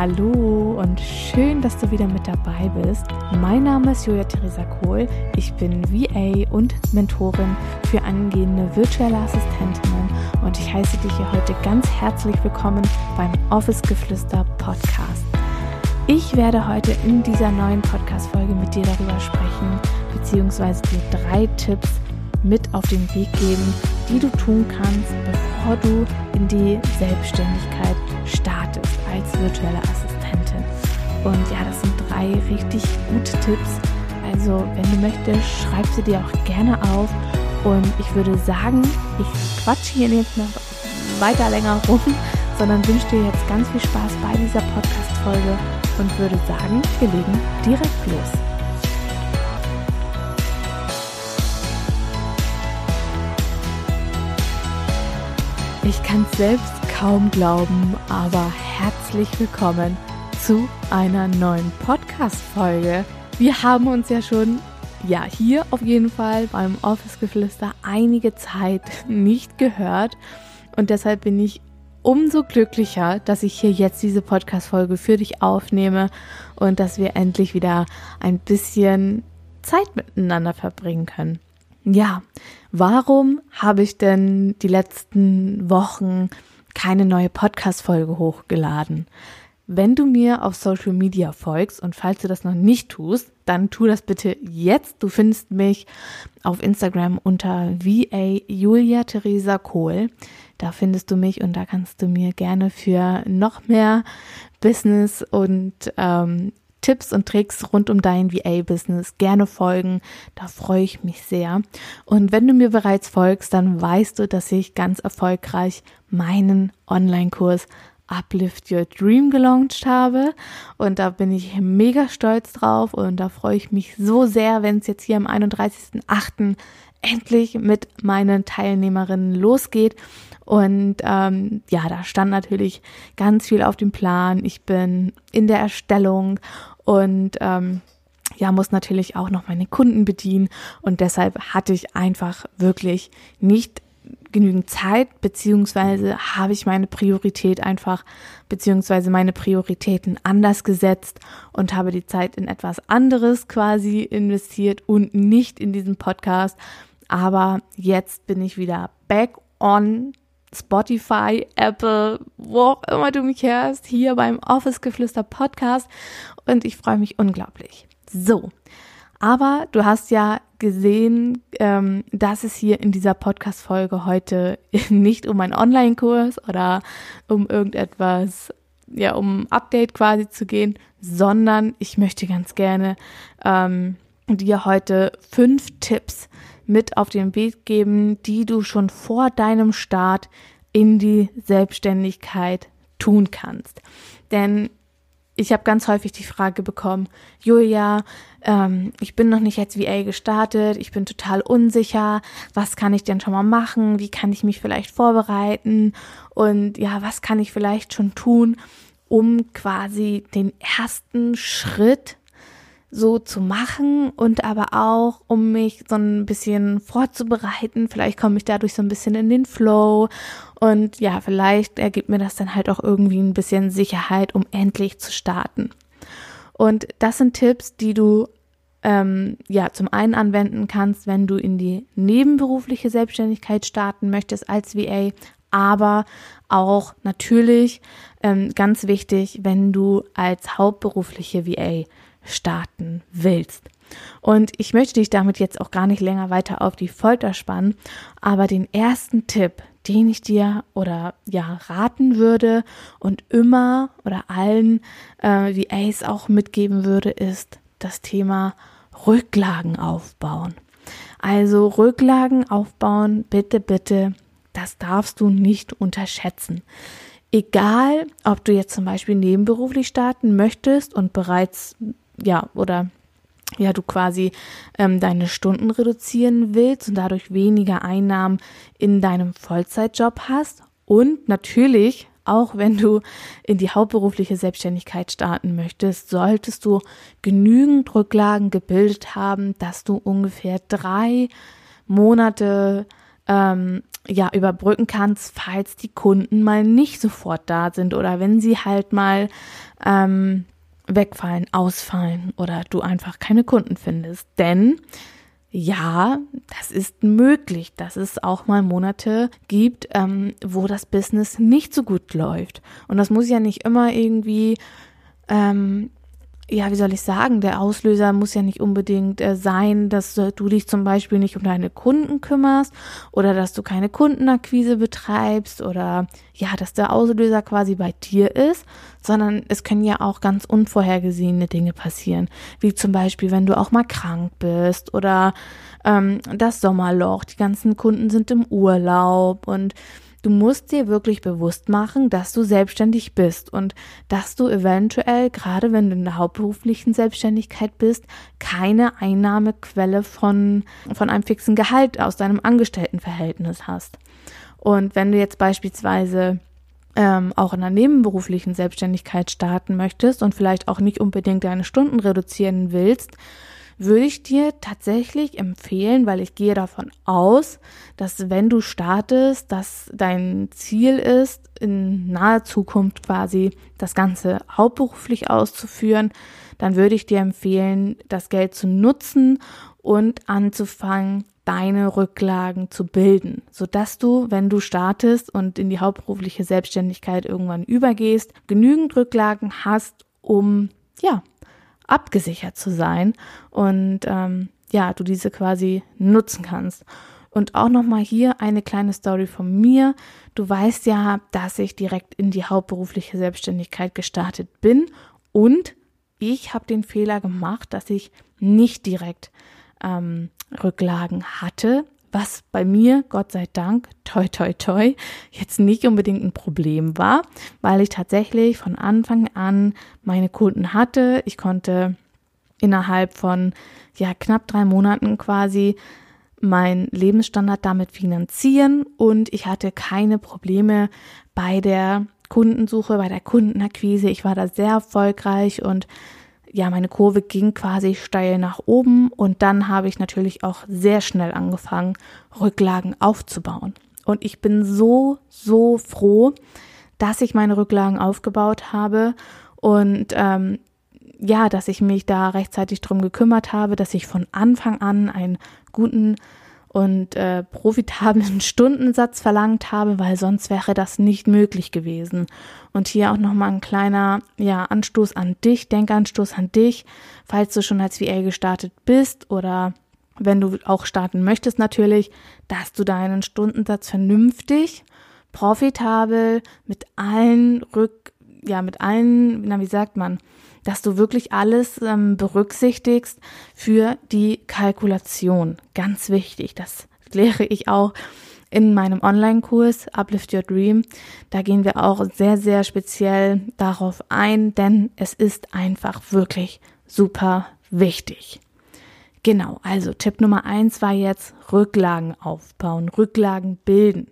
Hallo und schön, dass du wieder mit dabei bist. Mein Name ist Julia Theresa Kohl. Ich bin VA und Mentorin für angehende virtuelle Assistentinnen und ich heiße dich hier heute ganz herzlich willkommen beim Office Geflüster Podcast. Ich werde heute in dieser neuen Podcast-Folge mit dir darüber sprechen, beziehungsweise dir drei Tipps mit auf den Weg geben, die du tun kannst, bevor du in die Selbstständigkeit startest als virtuelle Assistentin. Und ja, das sind drei richtig gute Tipps. Also, wenn du möchtest, schreib sie dir auch gerne auf. Und ich würde sagen, ich quatsche hier nicht noch weiter länger rum, sondern wünsche dir jetzt ganz viel Spaß bei dieser Podcast-Folge und würde sagen, wir legen direkt los. Ich kann es selbst kaum glauben, aber herzlich willkommen zu einer neuen Podcast-Folge. Wir haben uns ja schon, ja, hier auf jeden Fall beim Office-Geflüster einige Zeit nicht gehört und deshalb bin ich umso glücklicher, dass ich hier jetzt diese Podcast-Folge für dich aufnehme und dass wir endlich wieder ein bisschen Zeit miteinander verbringen können. Ja, warum habe ich denn die letzten Wochen keine neue Podcast-Folge hochgeladen. Wenn du mir auf Social Media folgst und falls du das noch nicht tust, dann tu das bitte jetzt. Du findest mich auf Instagram unter VA Julia Theresa Kohl. Da findest du mich und da kannst du mir gerne für noch mehr Business und ähm, Tipps und Tricks rund um dein VA-Business gerne folgen. Da freue ich mich sehr. Und wenn du mir bereits folgst, dann weißt du, dass ich ganz erfolgreich meinen Online-Kurs Uplift Your Dream gelauncht habe. Und da bin ich mega stolz drauf und da freue ich mich so sehr, wenn es jetzt hier am 31.08. endlich mit meinen Teilnehmerinnen losgeht. Und ähm, ja, da stand natürlich ganz viel auf dem Plan. Ich bin in der Erstellung und ähm, ja, muss natürlich auch noch meine Kunden bedienen. Und deshalb hatte ich einfach wirklich nicht genügend Zeit, beziehungsweise habe ich meine Priorität einfach, beziehungsweise meine Prioritäten anders gesetzt und habe die Zeit in etwas anderes quasi investiert und nicht in diesen Podcast. Aber jetzt bin ich wieder back on Spotify, Apple, wo auch immer du mich hörst, hier beim Office Geflüster Podcast und ich freue mich unglaublich. So, aber du hast ja gesehen, ähm, dass es hier in dieser Podcast-Folge heute nicht um einen Online-Kurs oder um irgendetwas, ja, um ein Update quasi zu gehen, sondern ich möchte ganz gerne ähm, dir heute fünf Tipps mit auf den Weg geben, die du schon vor deinem Start in die Selbstständigkeit tun kannst. Denn ich habe ganz häufig die Frage bekommen, Julia, ähm, ich bin noch nicht als VA gestartet, ich bin total unsicher, was kann ich denn schon mal machen, wie kann ich mich vielleicht vorbereiten und ja, was kann ich vielleicht schon tun, um quasi den ersten Schritt so zu machen und aber auch, um mich so ein bisschen vorzubereiten. Vielleicht komme ich dadurch so ein bisschen in den Flow und ja, vielleicht ergibt mir das dann halt auch irgendwie ein bisschen Sicherheit, um endlich zu starten. Und das sind Tipps, die du ähm, ja zum einen anwenden kannst, wenn du in die nebenberufliche Selbstständigkeit starten möchtest als VA, aber auch natürlich ähm, ganz wichtig, wenn du als hauptberufliche VA starten willst. Und ich möchte dich damit jetzt auch gar nicht länger weiter auf die Folter spannen, aber den ersten Tipp, den ich dir oder ja raten würde und immer oder allen äh, VAs auch mitgeben würde, ist das Thema Rücklagen aufbauen. Also Rücklagen aufbauen, bitte, bitte, das darfst du nicht unterschätzen. Egal, ob du jetzt zum Beispiel nebenberuflich starten möchtest und bereits ja, oder ja, du quasi ähm, deine Stunden reduzieren willst und dadurch weniger Einnahmen in deinem Vollzeitjob hast. Und natürlich, auch wenn du in die hauptberufliche Selbstständigkeit starten möchtest, solltest du genügend Rücklagen gebildet haben, dass du ungefähr drei Monate ähm, ja überbrücken kannst, falls die Kunden mal nicht sofort da sind oder wenn sie halt mal ähm, wegfallen, ausfallen oder du einfach keine Kunden findest. Denn ja, das ist möglich, dass es auch mal Monate gibt, ähm, wo das Business nicht so gut läuft. Und das muss ja nicht immer irgendwie ähm, ja, wie soll ich sagen, der Auslöser muss ja nicht unbedingt äh, sein, dass äh, du dich zum Beispiel nicht um deine Kunden kümmerst oder dass du keine Kundenakquise betreibst oder ja, dass der Auslöser quasi bei dir ist, sondern es können ja auch ganz unvorhergesehene Dinge passieren, wie zum Beispiel, wenn du auch mal krank bist oder ähm, das Sommerloch, die ganzen Kunden sind im Urlaub und Du musst dir wirklich bewusst machen, dass du selbstständig bist und dass du eventuell, gerade wenn du in der hauptberuflichen Selbstständigkeit bist, keine Einnahmequelle von, von einem fixen Gehalt aus deinem Angestelltenverhältnis hast. Und wenn du jetzt beispielsweise ähm, auch in einer nebenberuflichen Selbstständigkeit starten möchtest und vielleicht auch nicht unbedingt deine Stunden reduzieren willst, würde ich dir tatsächlich empfehlen, weil ich gehe davon aus, dass wenn du startest, dass dein Ziel ist, in naher Zukunft quasi das Ganze hauptberuflich auszuführen, dann würde ich dir empfehlen, das Geld zu nutzen und anzufangen, deine Rücklagen zu bilden, sodass du, wenn du startest und in die hauptberufliche Selbstständigkeit irgendwann übergehst, genügend Rücklagen hast, um ja abgesichert zu sein und ähm, ja, du diese quasi nutzen kannst. Und auch nochmal hier eine kleine Story von mir. Du weißt ja, dass ich direkt in die hauptberufliche Selbstständigkeit gestartet bin und ich habe den Fehler gemacht, dass ich nicht direkt ähm, Rücklagen hatte, was bei mir, Gott sei Dank, toi toi toi, jetzt nicht unbedingt ein Problem war, weil ich tatsächlich von Anfang an meine Kunden hatte. Ich konnte innerhalb von ja knapp drei Monaten quasi meinen Lebensstandard damit finanzieren und ich hatte keine Probleme bei der Kundensuche, bei der Kundenakquise. Ich war da sehr erfolgreich und ja, meine Kurve ging quasi steil nach oben und dann habe ich natürlich auch sehr schnell angefangen, Rücklagen aufzubauen. Und ich bin so, so froh, dass ich meine Rücklagen aufgebaut habe und ähm, ja, dass ich mich da rechtzeitig drum gekümmert habe, dass ich von Anfang an einen guten und äh, profitablen Stundensatz verlangt habe, weil sonst wäre das nicht möglich gewesen. Und hier auch nochmal ein kleiner ja, Anstoß an dich, Denkanstoß an dich, falls du schon als VA gestartet bist oder wenn du auch starten möchtest natürlich, dass du deinen Stundensatz vernünftig, profitabel, mit allen Rück, ja, mit allen, na, wie sagt man, dass du wirklich alles ähm, berücksichtigst für die Kalkulation. Ganz wichtig, das lehre ich auch in meinem Online-Kurs Uplift Your Dream. Da gehen wir auch sehr, sehr speziell darauf ein, denn es ist einfach wirklich super wichtig. Genau, also Tipp Nummer eins war jetzt Rücklagen aufbauen, Rücklagen bilden.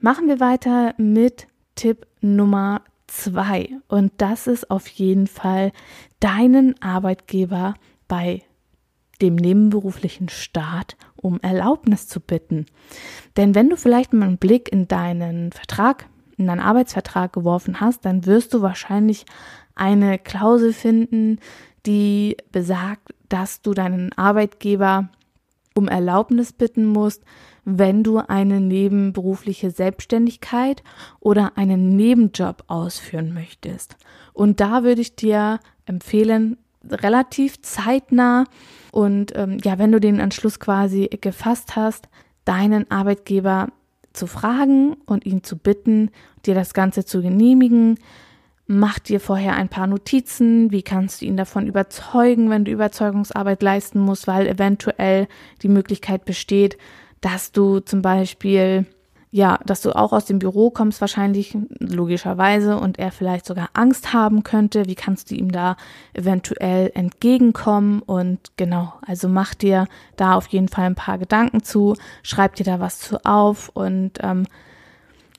Machen wir weiter mit Tipp Nummer zwei. Und das ist auf jeden Fall deinen Arbeitgeber bei dem nebenberuflichen Start um Erlaubnis zu bitten. Denn wenn du vielleicht mal einen Blick in deinen Vertrag, in deinen Arbeitsvertrag geworfen hast, dann wirst du wahrscheinlich eine Klausel finden, die besagt, dass du deinen Arbeitgeber um Erlaubnis bitten musst, wenn du eine nebenberufliche Selbstständigkeit oder einen Nebenjob ausführen möchtest. Und da würde ich dir empfehlen, relativ zeitnah und ähm, ja, wenn du den Entschluss quasi gefasst hast, deinen Arbeitgeber zu fragen und ihn zu bitten, dir das Ganze zu genehmigen, Mach dir vorher ein paar Notizen. Wie kannst du ihn davon überzeugen, wenn du Überzeugungsarbeit leisten musst, weil eventuell die Möglichkeit besteht, dass du zum Beispiel, ja, dass du auch aus dem Büro kommst, wahrscheinlich logischerweise, und er vielleicht sogar Angst haben könnte. Wie kannst du ihm da eventuell entgegenkommen? Und genau, also mach dir da auf jeden Fall ein paar Gedanken zu, schreib dir da was zu auf und ähm,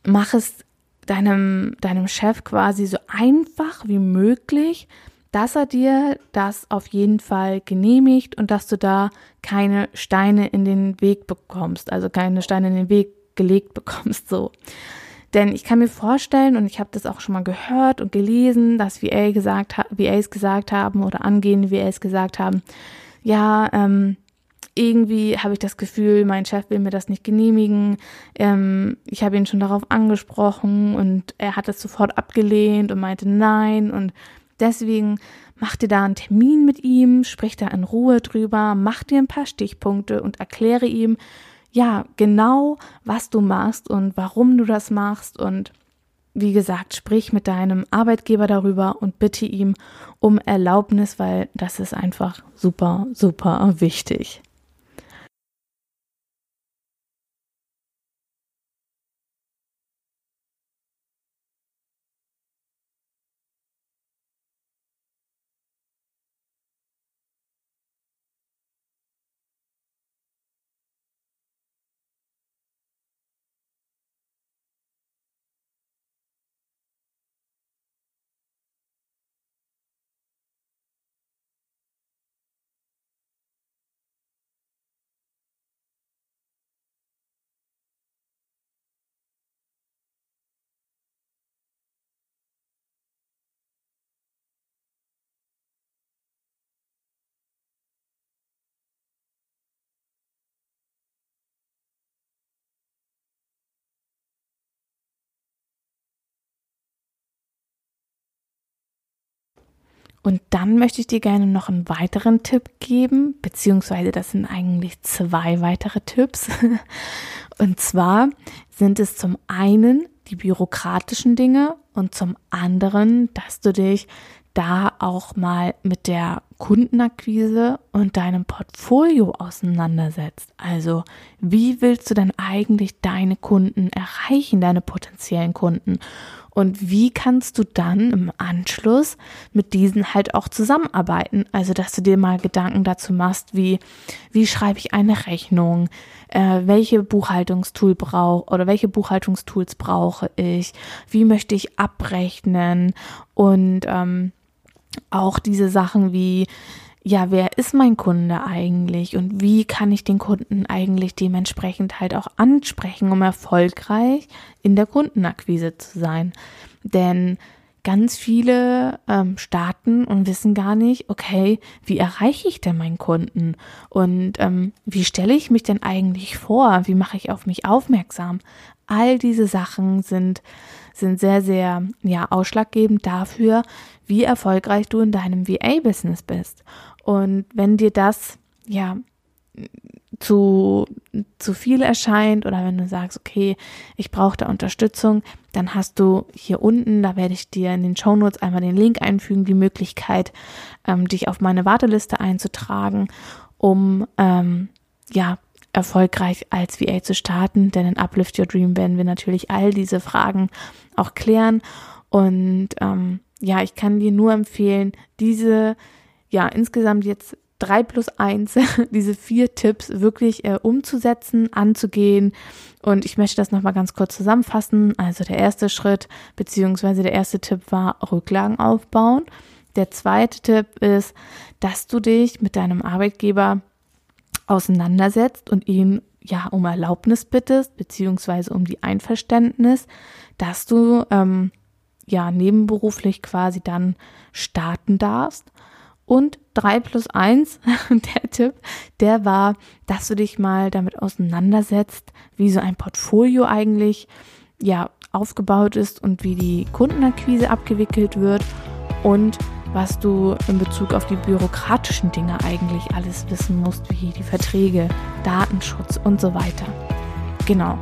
mach es deinem, deinem Chef quasi so einfach wie möglich, dass er dir das auf jeden Fall genehmigt und dass du da keine Steine in den Weg bekommst, also keine Steine in den Weg gelegt bekommst, so. Denn ich kann mir vorstellen, und ich habe das auch schon mal gehört und gelesen, dass VA gesagt VAs gesagt haben oder angehende VAs gesagt haben, ja, ähm, irgendwie habe ich das Gefühl, mein Chef will mir das nicht genehmigen. Ähm, ich habe ihn schon darauf angesprochen und er hat es sofort abgelehnt und meinte nein. Und deswegen mach dir da einen Termin mit ihm, sprich da in Ruhe drüber, mach dir ein paar Stichpunkte und erkläre ihm, ja, genau, was du machst und warum du das machst und wie gesagt, sprich mit deinem Arbeitgeber darüber und bitte ihm um Erlaubnis, weil das ist einfach super, super wichtig. Und dann möchte ich dir gerne noch einen weiteren Tipp geben, beziehungsweise das sind eigentlich zwei weitere Tipps. Und zwar sind es zum einen die bürokratischen Dinge und zum anderen, dass du dich da auch mal mit der Kundenakquise und deinem Portfolio auseinandersetzt. Also, wie willst du denn eigentlich deine Kunden erreichen, deine potenziellen Kunden? Und wie kannst du dann im Anschluss mit diesen halt auch zusammenarbeiten? Also, dass du dir mal Gedanken dazu machst, wie, wie schreibe ich eine Rechnung? Äh, welche Buchhaltungstool brauche oder welche Buchhaltungstools brauche ich? Wie möchte ich abrechnen? Und ähm, auch diese Sachen wie, ja, wer ist mein Kunde eigentlich und wie kann ich den Kunden eigentlich dementsprechend halt auch ansprechen, um erfolgreich in der Kundenakquise zu sein. Denn ganz viele ähm, starten und wissen gar nicht, okay, wie erreiche ich denn meinen Kunden und ähm, wie stelle ich mich denn eigentlich vor, wie mache ich auf mich aufmerksam. All diese Sachen sind sind sehr sehr ja ausschlaggebend dafür, wie erfolgreich du in deinem VA-Business bist. Und wenn dir das, ja, zu, zu viel erscheint oder wenn du sagst, okay, ich brauche da Unterstützung, dann hast du hier unten, da werde ich dir in den Show Notes einmal den Link einfügen, die Möglichkeit, ähm, dich auf meine Warteliste einzutragen, um ähm, ja erfolgreich als VA zu starten. Denn in Uplift Your Dream werden wir natürlich all diese Fragen auch klären. Und ähm, ja, ich kann dir nur empfehlen, diese ja, insgesamt jetzt drei plus eins, diese vier Tipps wirklich äh, umzusetzen, anzugehen. Und ich möchte das nochmal ganz kurz zusammenfassen. Also der erste Schritt, beziehungsweise der erste Tipp war Rücklagen aufbauen. Der zweite Tipp ist, dass du dich mit deinem Arbeitgeber auseinandersetzt und ihn ja um Erlaubnis bittest, beziehungsweise um die Einverständnis, dass du ähm, ja nebenberuflich quasi dann starten darfst. Und drei plus eins, der Tipp, der war, dass du dich mal damit auseinandersetzt, wie so ein Portfolio eigentlich, ja, aufgebaut ist und wie die Kundenakquise abgewickelt wird und was du in Bezug auf die bürokratischen Dinge eigentlich alles wissen musst, wie die Verträge, Datenschutz und so weiter. Genau.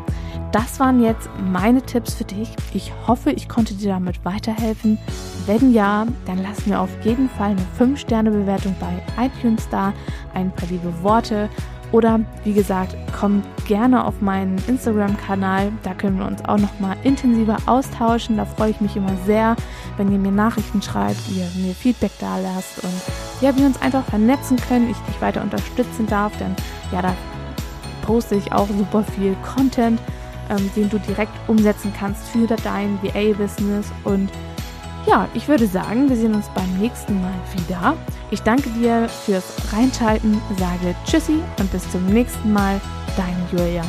Das waren jetzt meine Tipps für dich. Ich hoffe, ich konnte dir damit weiterhelfen. Wenn ja, dann lass mir auf jeden Fall eine 5-Sterne-Bewertung bei iTunes da, ein paar liebe Worte oder wie gesagt, komm gerne auf meinen Instagram-Kanal. Da können wir uns auch noch mal intensiver austauschen. Da freue ich mich immer sehr, wenn ihr mir Nachrichten schreibt, ihr mir Feedback da lasst und ja, wir uns einfach vernetzen können, ich dich weiter unterstützen darf, denn ja, da poste ich auch super viel Content ähm, den du direkt umsetzen kannst für dein VA-Business. Und ja, ich würde sagen, wir sehen uns beim nächsten Mal wieder. Ich danke dir fürs Reinschalten, sage Tschüssi und bis zum nächsten Mal, dein Julia.